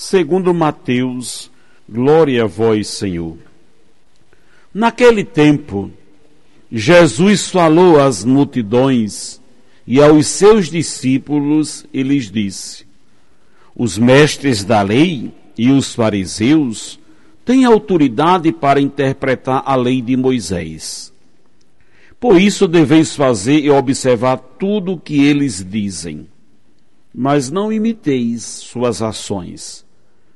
segundo Mateus. Glória a vós, Senhor. Naquele tempo, Jesus falou às multidões e aos seus discípulos e lhes disse: Os mestres da lei e os fariseus tem autoridade para interpretar a lei de Moisés. Por isso deveis fazer e observar tudo o que eles dizem. Mas não imiteis suas ações,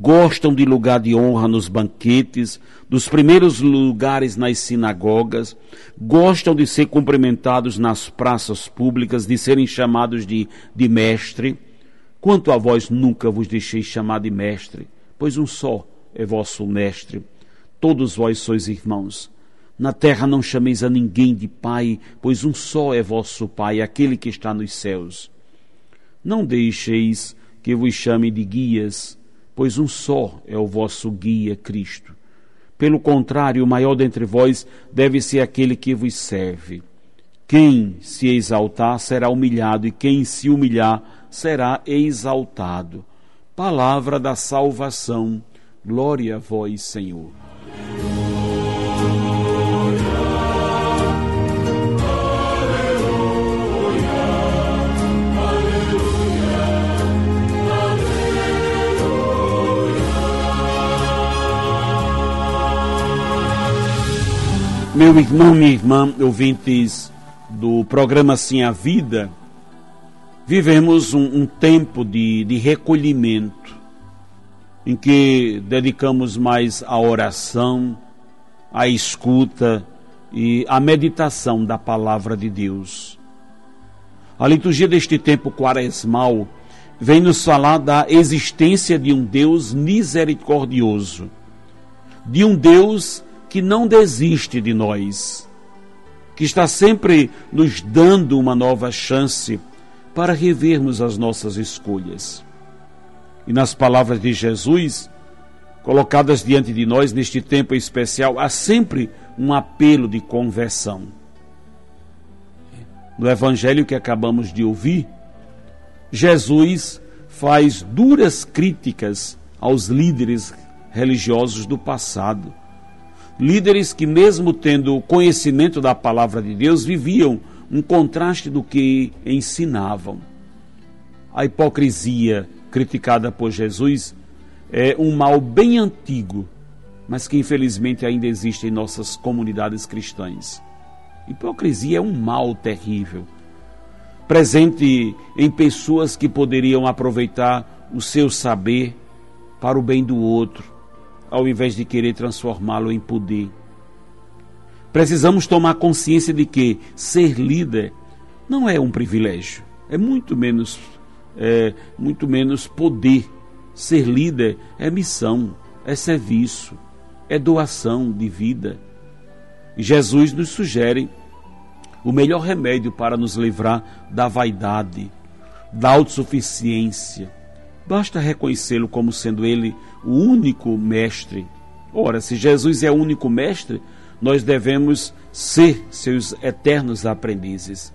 Gostam de lugar de honra nos banquetes, dos primeiros lugares nas sinagogas, gostam de ser cumprimentados nas praças públicas, de serem chamados de, de mestre. Quanto a vós, nunca vos deixei chamar de mestre pois um só é vosso mestre. Todos vós sois irmãos. Na terra não chameis a ninguém de pai, pois um só é vosso pai, aquele que está nos céus. Não deixeis que vos chame de guias, pois um só é o vosso guia, Cristo. Pelo contrário, o maior dentre vós deve ser aquele que vos serve. Quem se exaltar será humilhado, e quem se humilhar será exaltado palavra da salvação. Glória a vós, Senhor. Meu irmão, minha irmã, ouvintes do programa Sim a Vida, vivemos um, um tempo de, de recolhimento, em que dedicamos mais à oração, à escuta e à meditação da palavra de Deus. A liturgia deste tempo quaresmal vem nos falar da existência de um Deus misericordioso, de um Deus que não desiste de nós, que está sempre nos dando uma nova chance para revermos as nossas escolhas. E nas palavras de Jesus, colocadas diante de nós neste tempo especial, há sempre um apelo de conversão. No evangelho que acabamos de ouvir, Jesus faz duras críticas aos líderes religiosos do passado. Líderes que, mesmo tendo conhecimento da palavra de Deus, viviam um contraste do que ensinavam. A hipocrisia criticada por Jesus é um mal bem antigo, mas que infelizmente ainda existe em nossas comunidades cristãs. Hipocrisia é um mal terrível, presente em pessoas que poderiam aproveitar o seu saber para o bem do outro, ao invés de querer transformá-lo em poder. Precisamos tomar consciência de que ser líder não é um privilégio, é muito menos, é, muito menos poder. Ser líder é missão, é serviço, é doação de vida. Jesus nos sugere o melhor remédio para nos livrar da vaidade, da autossuficiência. Basta reconhecê-lo como sendo ele o único mestre. Ora, se Jesus é o único mestre, nós devemos ser seus eternos aprendizes.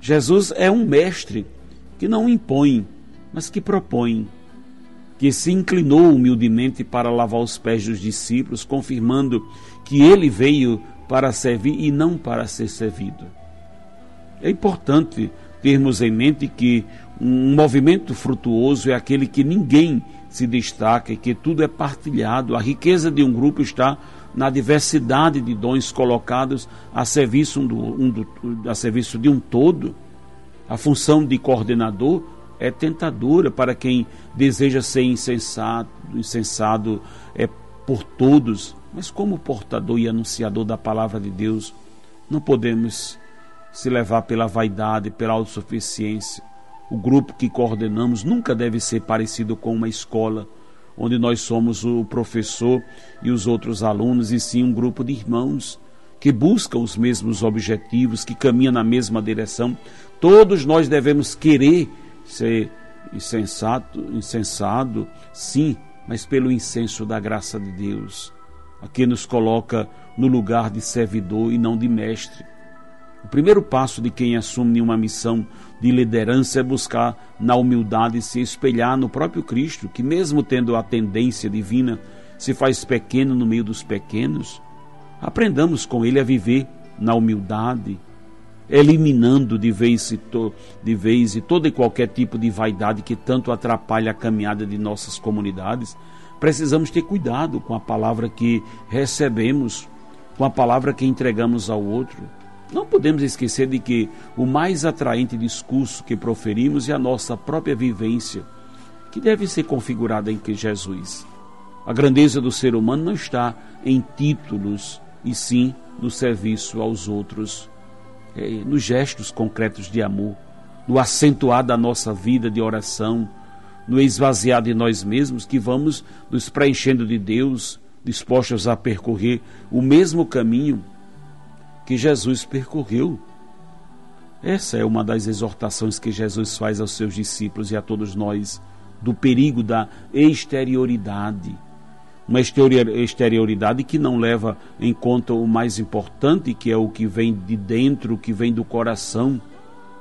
Jesus é um mestre que não impõe, mas que propõe, que se inclinou humildemente para lavar os pés dos discípulos, confirmando que ele veio para servir e não para ser servido. É importante termos em mente que um movimento frutuoso é aquele que ninguém se destaca e que tudo é partilhado. A riqueza de um grupo está na diversidade de dons colocados a serviço, um do, um do, a serviço de um todo. A função de coordenador é tentadora para quem deseja ser insensato, insensado é por todos, mas como portador e anunciador da palavra de Deus, não podemos se levar pela vaidade, pela autossuficiência. O grupo que coordenamos nunca deve ser parecido com uma escola, onde nós somos o professor e os outros alunos, e sim um grupo de irmãos que buscam os mesmos objetivos, que caminham na mesma direção. Todos nós devemos querer ser insensato, insensado, sim, mas pelo incenso da graça de Deus, a que nos coloca no lugar de servidor e não de mestre. O primeiro passo de quem assume uma missão de liderança é buscar, na humildade, se espelhar no próprio Cristo, que, mesmo tendo a tendência divina, se faz pequeno no meio dos pequenos. Aprendamos com ele a viver na humildade, eliminando de vez, e de vez e todo e qualquer tipo de vaidade que tanto atrapalha a caminhada de nossas comunidades. Precisamos ter cuidado com a palavra que recebemos, com a palavra que entregamos ao outro. Não podemos esquecer de que o mais atraente discurso que proferimos é a nossa própria vivência, que deve ser configurada em Jesus. A grandeza do ser humano não está em títulos, e sim no serviço aos outros é, nos gestos concretos de amor, no acentuar da nossa vida de oração, no esvaziar de nós mesmos, que vamos nos preenchendo de Deus, dispostos a percorrer o mesmo caminho que Jesus percorreu. Essa é uma das exortações que Jesus faz aos seus discípulos e a todos nós, do perigo da exterioridade uma exterioridade que não leva em conta o mais importante, que é o que vem de dentro, o que vem do coração.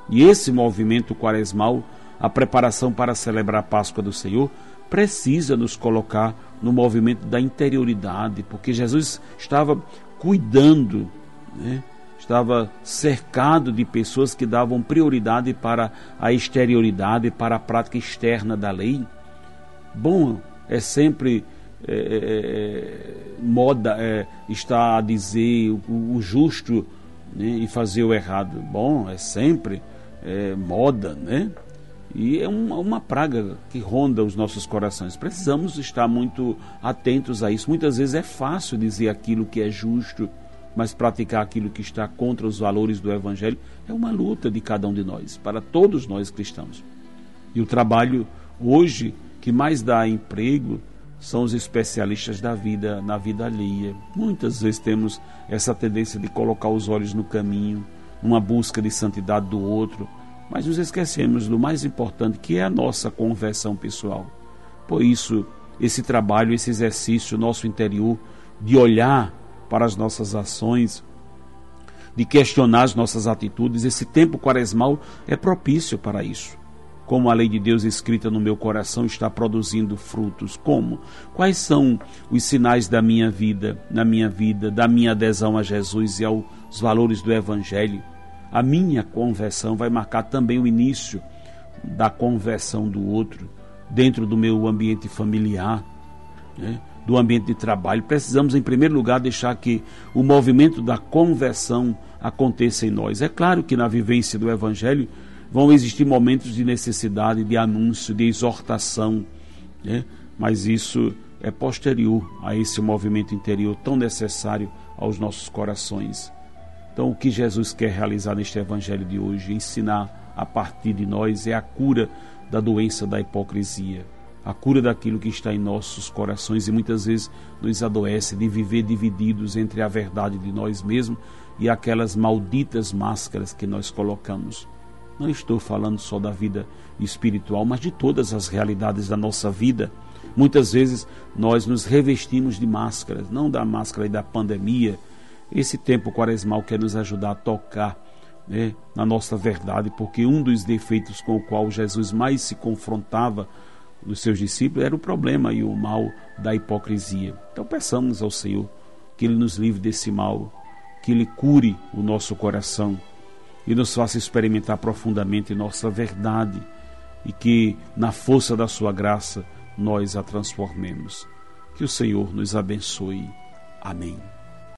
E esse movimento quaresmal, a preparação para celebrar a Páscoa do Senhor, precisa nos colocar no movimento da interioridade, porque Jesus estava cuidando, né? estava cercado de pessoas que davam prioridade para a exterioridade, para a prática externa da lei. Bom, é sempre é, é, é, moda é, está a dizer o, o justo né, e fazer o errado. Bom, é sempre é, moda, né? E é uma, uma praga que ronda os nossos corações. Precisamos estar muito atentos a isso. Muitas vezes é fácil dizer aquilo que é justo, mas praticar aquilo que está contra os valores do Evangelho é uma luta de cada um de nós, para todos nós cristãos. E o trabalho hoje que mais dá emprego são os especialistas da vida, na vida alheia. Muitas vezes temos essa tendência de colocar os olhos no caminho, numa busca de santidade do outro, mas nos esquecemos do mais importante, que é a nossa conversão pessoal. Por isso, esse trabalho, esse exercício nosso interior de olhar para as nossas ações, de questionar as nossas atitudes, esse tempo quaresmal é propício para isso como a lei de Deus escrita no meu coração está produzindo frutos. Como? Quais são os sinais da minha vida, na minha vida, da minha adesão a Jesus e aos valores do Evangelho? A minha conversão vai marcar também o início da conversão do outro, dentro do meu ambiente familiar, né? Do ambiente de trabalho. Precisamos, em primeiro lugar, deixar que o movimento da conversão aconteça em nós. É claro que na vivência do Evangelho Vão existir momentos de necessidade, de anúncio, de exortação, né? mas isso é posterior a esse movimento interior tão necessário aos nossos corações. Então, o que Jesus quer realizar neste Evangelho de hoje, ensinar a partir de nós, é a cura da doença da hipocrisia, a cura daquilo que está em nossos corações e muitas vezes nos adoece de viver divididos entre a verdade de nós mesmos e aquelas malditas máscaras que nós colocamos. Não estou falando só da vida espiritual, mas de todas as realidades da nossa vida. Muitas vezes nós nos revestimos de máscaras, não da máscara da pandemia. Esse tempo quaresmal quer nos ajudar a tocar né, na nossa verdade, porque um dos defeitos com o qual Jesus mais se confrontava dos seus discípulos era o problema e o mal da hipocrisia. Então peçamos ao Senhor que Ele nos livre desse mal, que Ele cure o nosso coração e nos faça experimentar profundamente nossa verdade e que, na força da Sua graça, nós a transformemos. Que o Senhor nos abençoe. Amém.